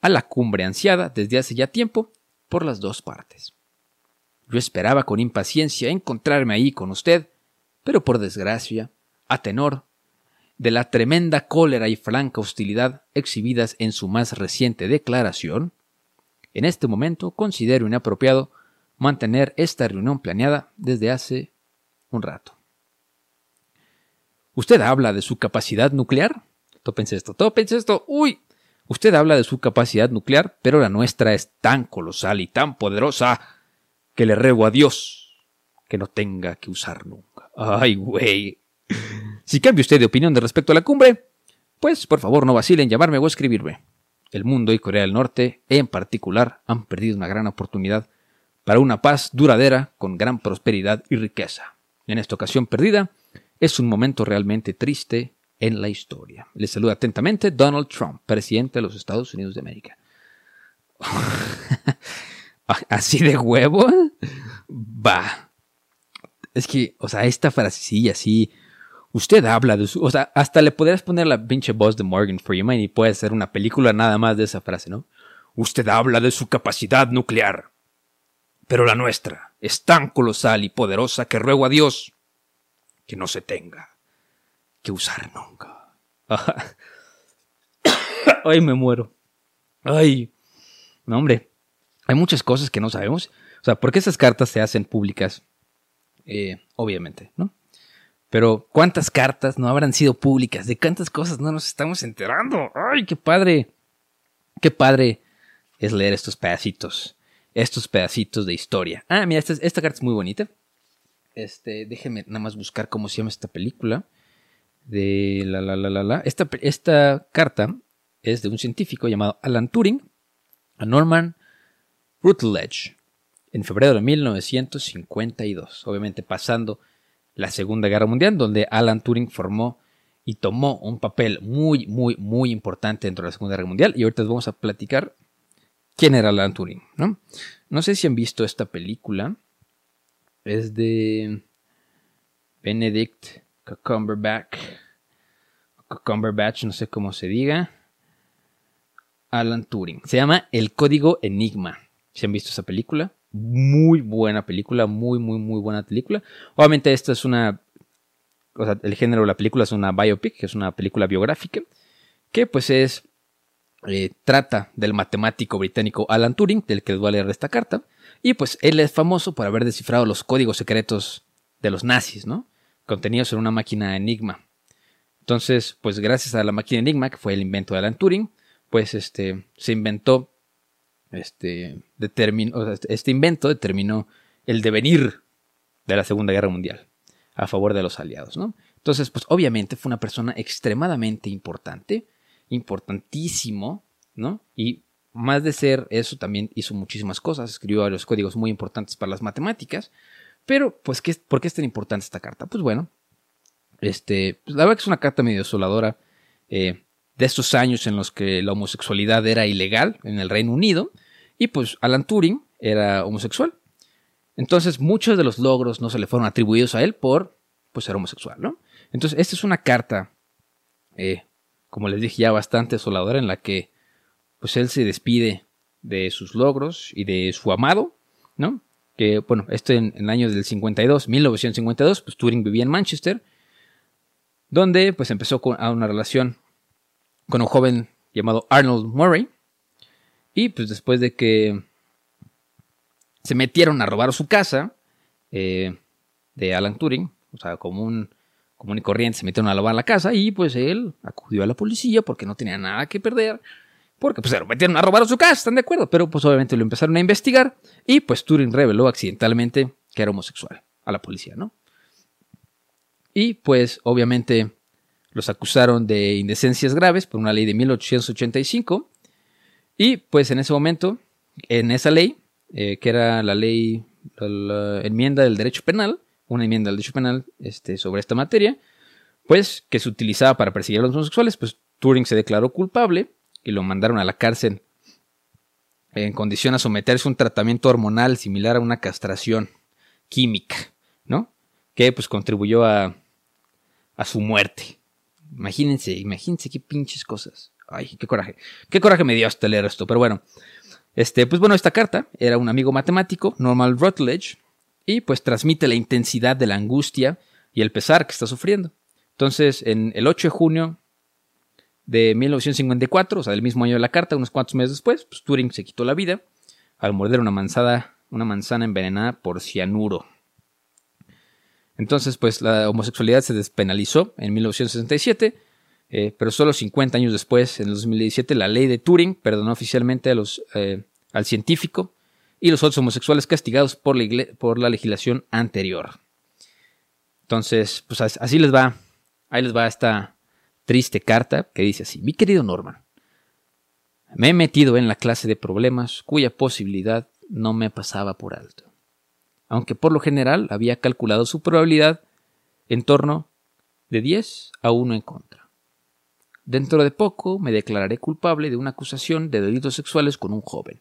a la cumbre ansiada desde hace ya tiempo por las dos partes. Yo esperaba con impaciencia encontrarme ahí con usted, pero por desgracia a tenor de la tremenda cólera y franca hostilidad exhibidas en su más reciente declaración, en este momento considero inapropiado mantener esta reunión planeada desde hace un rato. Usted habla de su capacidad nuclear. Tópense esto, tópense esto. Uy, usted habla de su capacidad nuclear, pero la nuestra es tan colosal y tan poderosa que le ruego a Dios que no tenga que usar nunca. Ay, güey, si cambia usted de opinión de respecto a la cumbre, pues por favor no vacilen en llamarme o escribirme. El mundo y Corea del Norte, en particular, han perdido una gran oportunidad para una paz duradera con gran prosperidad y riqueza. En esta ocasión perdida, es un momento realmente triste en la historia. Les saluda atentamente Donald Trump, presidente de los Estados Unidos de América. Ah, ¿Así de huevo? Va. Es que, o sea, esta frasecilla así. Usted habla de su. O sea, hasta le podrías poner la pinche voz de Morgan Freeman y puede ser una película nada más de esa frase, ¿no? Usted habla de su capacidad nuclear. Pero la nuestra es tan colosal y poderosa que ruego a Dios que no se tenga que usar nunca. Ay, me muero. Ay. No, hombre. Hay muchas cosas que no sabemos. O sea, ¿por qué esas cartas se hacen públicas? Eh, obviamente, ¿no? Pero ¿cuántas cartas no habrán sido públicas? ¿De cuántas cosas no nos estamos enterando? ¡Ay, qué padre! Qué padre es leer estos pedacitos. Estos pedacitos de historia. Ah, mira, esta, esta carta es muy bonita. Este, déjenme nada más buscar cómo se llama esta película. De la la la la la. Esta, esta carta es de un científico llamado Alan Turing, a Norman Rutledge, en febrero de 1952, obviamente pasando la Segunda Guerra Mundial, donde Alan Turing formó y tomó un papel muy, muy, muy importante dentro de la Segunda Guerra Mundial. Y ahorita les vamos a platicar quién era Alan Turing, ¿no? No sé si han visto esta película. Es de Benedict Cumberbatch. Cumberbatch, no sé cómo se diga. Alan Turing. Se llama El Código Enigma. Si han visto esa película, muy buena película, muy, muy, muy buena película. Obviamente esta es una, o sea, el género de la película es una biopic, que es una película biográfica, que pues es, eh, trata del matemático británico Alan Turing, del que les voy a leer esta carta, y pues él es famoso por haber descifrado los códigos secretos de los nazis, ¿no? Contenidos en una máquina Enigma. Entonces, pues gracias a la máquina Enigma, que fue el invento de Alan Turing, pues este, se inventó, este, determinó, este invento determinó el devenir de la Segunda Guerra Mundial a favor de los aliados, ¿no? Entonces, pues obviamente fue una persona extremadamente importante, importantísimo, ¿no? Y más de ser eso, también hizo muchísimas cosas, escribió varios códigos muy importantes para las matemáticas, pero, pues, ¿qué, ¿por qué es tan importante esta carta? Pues bueno, este, pues, la verdad que es una carta medio desoladora, eh, de estos años en los que la homosexualidad era ilegal en el Reino Unido, y pues Alan Turing era homosexual. Entonces muchos de los logros no se le fueron atribuidos a él por pues, ser homosexual, ¿no? Entonces esta es una carta, eh, como les dije ya, bastante desoladora en la que pues él se despide de sus logros y de su amado, ¿no? Que, bueno, esto en, el año del 52, 1952, pues Turing vivía en Manchester, donde pues empezó a una relación con un joven llamado Arnold Murray. Y pues después de que se metieron a robar su casa eh, de Alan Turing, o sea, como un común y corriente, se metieron a robar la casa y pues él acudió a la policía porque no tenía nada que perder. Porque pues se lo metieron a robar su casa, ¿están de acuerdo? Pero pues obviamente lo empezaron a investigar y pues Turing reveló accidentalmente que era homosexual a la policía, ¿no? Y pues obviamente los acusaron de indecencias graves por una ley de 1885. Y pues en ese momento, en esa ley, eh, que era la ley, la, enmienda del derecho penal, una enmienda del derecho penal este, sobre esta materia, pues que se utilizaba para perseguir a los homosexuales, pues Turing se declaró culpable y lo mandaron a la cárcel en condición a someterse a un tratamiento hormonal similar a una castración química, ¿no? Que pues contribuyó a, a su muerte. Imagínense, imagínense qué pinches cosas. Ay, qué coraje. Qué coraje me dio hasta leer esto, pero bueno. Este, pues bueno, esta carta era un amigo matemático, Norman Rutledge, y pues transmite la intensidad de la angustia y el pesar que está sufriendo. Entonces, en el 8 de junio de 1954, o sea, del mismo año de la carta, unos cuantos meses después, pues Turing se quitó la vida al morder una manzana, una manzana envenenada por cianuro. Entonces, pues la homosexualidad se despenalizó en 1967, eh, pero solo 50 años después, en el 2017, la ley de Turing perdonó oficialmente a los, eh, al científico y los otros homosexuales castigados por la, por la legislación anterior. Entonces, pues así les va, ahí les va esta triste carta que dice así, mi querido Norman, me he metido en la clase de problemas cuya posibilidad no me pasaba por alto aunque por lo general había calculado su probabilidad en torno de 10 a 1 en contra. Dentro de poco me declararé culpable de una acusación de delitos sexuales con un joven.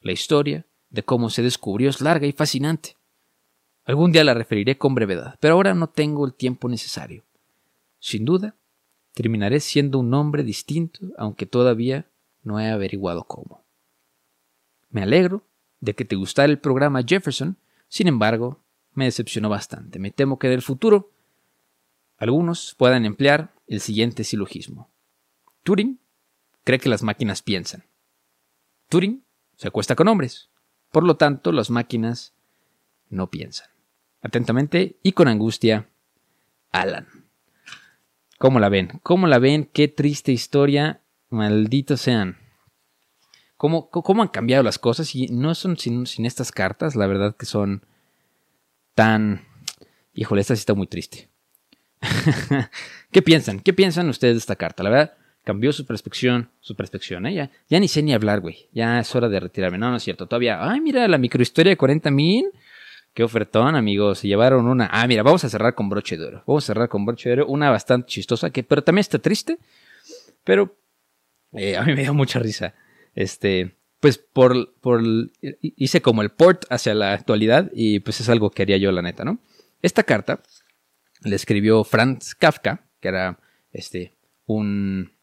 La historia de cómo se descubrió es larga y fascinante. Algún día la referiré con brevedad, pero ahora no tengo el tiempo necesario. Sin duda, terminaré siendo un hombre distinto, aunque todavía no he averiguado cómo. Me alegro de que te gustara el programa Jefferson, sin embargo, me decepcionó bastante. Me temo que en el futuro algunos puedan emplear el siguiente silogismo. Turing cree que las máquinas piensan. Turing se acuesta con hombres. Por lo tanto, las máquinas no piensan. Atentamente y con angustia, Alan. ¿Cómo la ven? ¿Cómo la ven? Qué triste historia. Malditos sean. ¿Cómo, cómo han cambiado las cosas? Y no son sin, sin, estas cartas, la verdad que son tan... Híjole, esta sí está muy triste. ¿Qué piensan? ¿Qué piensan ustedes de esta carta? La verdad, cambió su perspección, su perspección, ¿eh? Ya, ni sé ni hablar, güey. Ya es hora de retirarme. No, no es cierto. Todavía, ay, mira, la microhistoria de 40 mil. Qué ofertón, amigos. Se llevaron una. Ah, mira, vamos a cerrar con broche de oro. Vamos a cerrar con broche de oro. Una bastante chistosa, que, pero también está triste. Pero eh, a mí me dio mucha risa. Este, pues por, por. Hice como el port hacia la actualidad y pues es algo que haría yo, la neta, ¿no? Esta carta le escribió Franz Kafka, que era este, un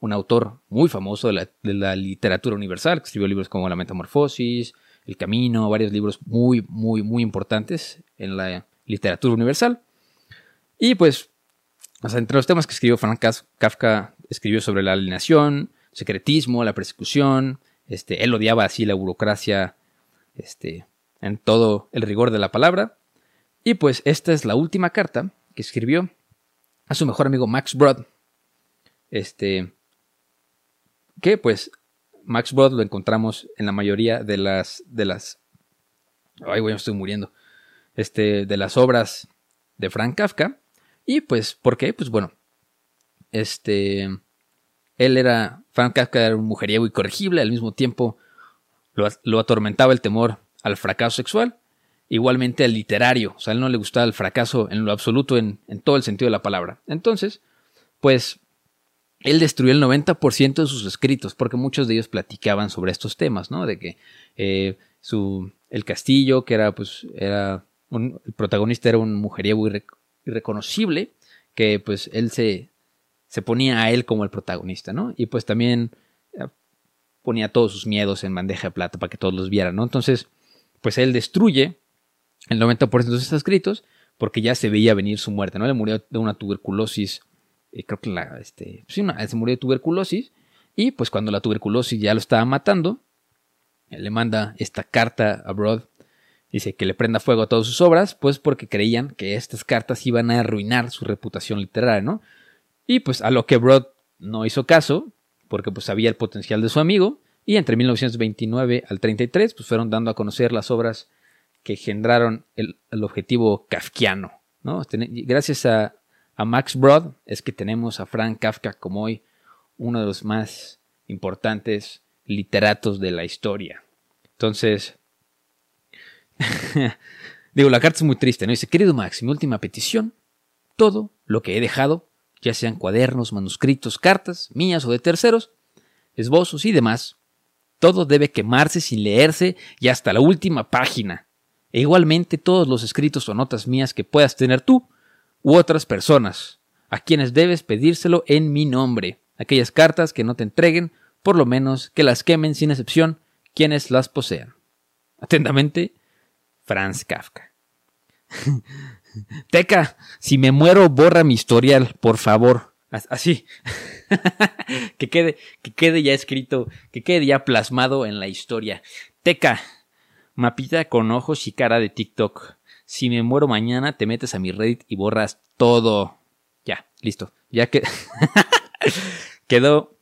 un autor muy famoso de la, literatura universal, que escribió libros como La Metamorfosis, El Camino, varios libros muy, muy, muy importantes en la literatura universal. Y pues, entre los temas que escribió Frank Kafka, escribió sobre la alienación, secretismo, la persecución, este, él odiaba así la burocracia, este, en todo el rigor de la palabra. Y pues esta es la última carta que escribió a su mejor amigo Max Brod. Este, que pues Max Brod lo encontramos en la mayoría de las de las ay güey me estoy muriendo este de las obras de Frank Kafka. Y pues ¿por qué? pues bueno este él era Frank Kafka era un mujeriego incorregible al mismo tiempo lo, atormentaba el temor al fracaso sexual igualmente al literario. O sea él no le gustaba el fracaso en lo absoluto en, en todo el sentido de la palabra. Entonces pues él destruyó el 90% de sus escritos, porque muchos de ellos platicaban sobre estos temas, ¿no? De que eh, su, el castillo, que era, pues, era un, el protagonista era un mujeriego irreconocible, que pues él se, se ponía a él como el protagonista, ¿no? Y pues también eh, ponía todos sus miedos en bandeja de plata para que todos los vieran, ¿no? Entonces, pues él destruye el 90% de sus escritos porque ya se veía venir su muerte, ¿no? Le murió de una tuberculosis eh, creo que la, este, pues se murió de tuberculosis, y pues cuando la tuberculosis ya lo estaba matando, le manda esta carta a Broad, dice que le prenda fuego a todas sus obras, pues porque creían que estas cartas iban a arruinar su reputación literaria, ¿no? Y pues a lo que Broad no hizo caso, porque pues sabía el potencial de su amigo, y entre 1929 al 33 pues fueron dando a conocer las obras que generaron el, el objetivo kafkiano, ¿no? Gracias a, a Max Brod es que tenemos a Frank Kafka como hoy uno de los más importantes literatos de la historia. Entonces, digo, la carta es muy triste, ¿no? Dice, querido Max, mi última petición, todo lo que he dejado, ya sean cuadernos, manuscritos, cartas, mías o de terceros, esbozos y demás, todo debe quemarse sin leerse y hasta la última página. E igualmente todos los escritos o notas mías que puedas tener tú, u otras personas, a quienes debes pedírselo en mi nombre. Aquellas cartas que no te entreguen, por lo menos que las quemen sin excepción quienes las posean. Atentamente, Franz Kafka. Teca, si me muero, borra mi historial, por favor. Así. que, quede, que quede ya escrito, que quede ya plasmado en la historia. Teca, mapita con ojos y cara de TikTok. Si me muero mañana, te metes a mi Reddit y borras todo. Ya, listo. Ya que quedó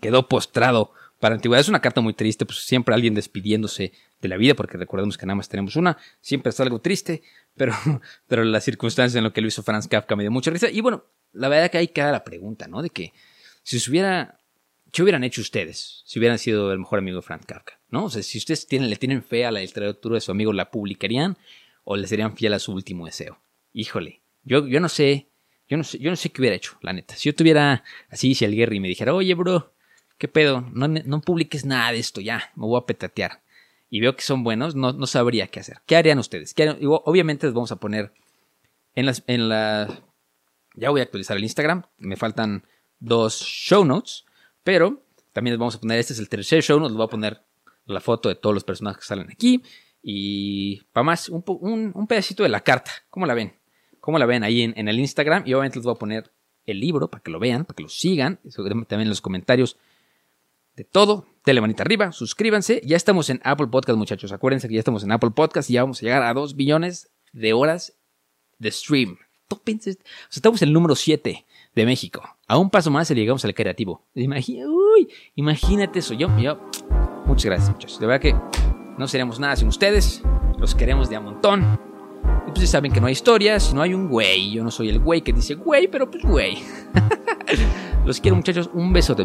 quedó postrado para antigüedad. Es una carta muy triste, pues siempre alguien despidiéndose de la vida, porque recordemos que nada más tenemos una. Siempre es algo triste, pero, pero las circunstancias en lo que lo hizo Franz Kafka me dio mucha risa. Y bueno, la verdad que ahí queda la pregunta, ¿no? De que si se hubiera, ¿qué hubieran hecho ustedes si hubieran sido el mejor amigo de Franz Kafka? ¿No? O sea, si ustedes tienen, le tienen fe a la literatura de su amigo, ¿la publicarían? O le serían fiel a su último deseo. Híjole, yo, yo no sé, yo no sé, yo no sé qué hubiera hecho, la neta. Si yo tuviera así, si el Gary me dijera, oye, bro, ¿qué pedo? No, no publiques nada de esto, ya, me voy a petatear. y veo que son buenos, no, no sabría qué hacer. ¿Qué harían ustedes? ¿Qué harían? Obviamente les vamos a poner en las, en la... Ya voy a actualizar el Instagram. Me faltan dos show notes. Pero también les vamos a poner, este es el tercer show note. Les voy a poner la foto de todos los personajes que salen aquí. Y para más, un, un- pedacito de la carta. ¿Cómo la ven? ¿Cómo la ven ahí en, en el Instagram? Y obviamente les voy a poner el libro para que lo vean, para que lo sigan. También en los comentarios de todo. Dale manita arriba, suscríbanse. Ya estamos en Apple Podcast, muchachos. Acuérdense que ya estamos en Apple Podcast y ya vamos a llegar a 2 billones de horas de stream. Tópense. O sea, estamos en el número 7 de México. A un paso más y llegamos al creativo. Imagina- uy, imagínate eso. Yo, yo, muchas gracias, muchachos. De verdad que no seríamos nada sin ustedes. Los queremos de a montón. Y pues ya saben que no hay historia si no hay un güey. Yo no soy el güey que dice güey, pero pues güey. Los quiero, muchachos. Un besote.